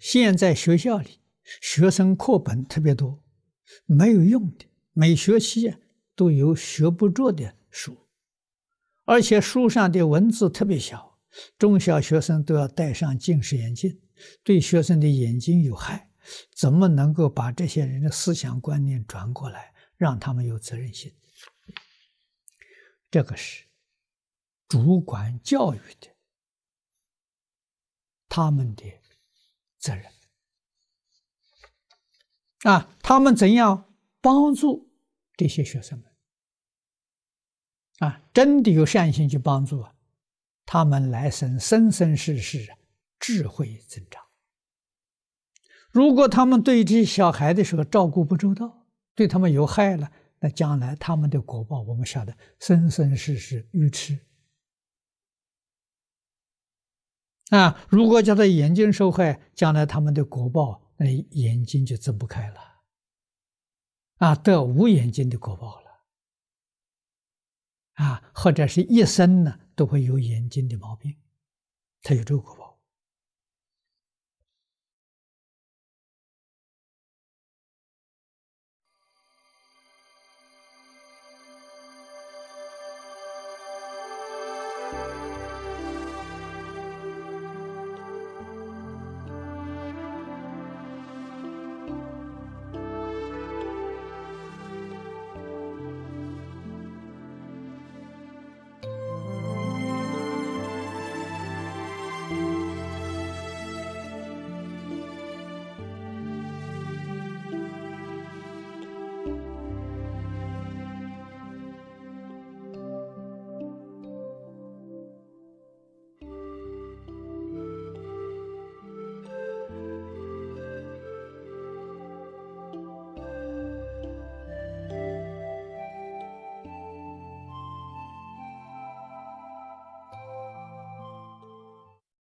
现在学校里学生课本特别多，没有用的，每学期都有学不着的书，而且书上的文字特别小，中小学生都要戴上近视眼镜，对学生的眼睛有害。怎么能够把这些人的思想观念转过来，让他们有责任心？这个是主管教育的他们的责任啊！他们怎样帮助这些学生们啊？真的有善心去帮助啊，他们来生生生世世智慧增长。如果他们对这些小孩的时候照顾不周到，对他们有害了，那将来他们的果报我们晓得，生生世世愚痴那！如果叫他眼睛受害，将来他们的果报，那眼睛就睁不开了啊，得无眼睛的果报了啊，或者是一生呢都会有眼睛的毛病，他有这个果报。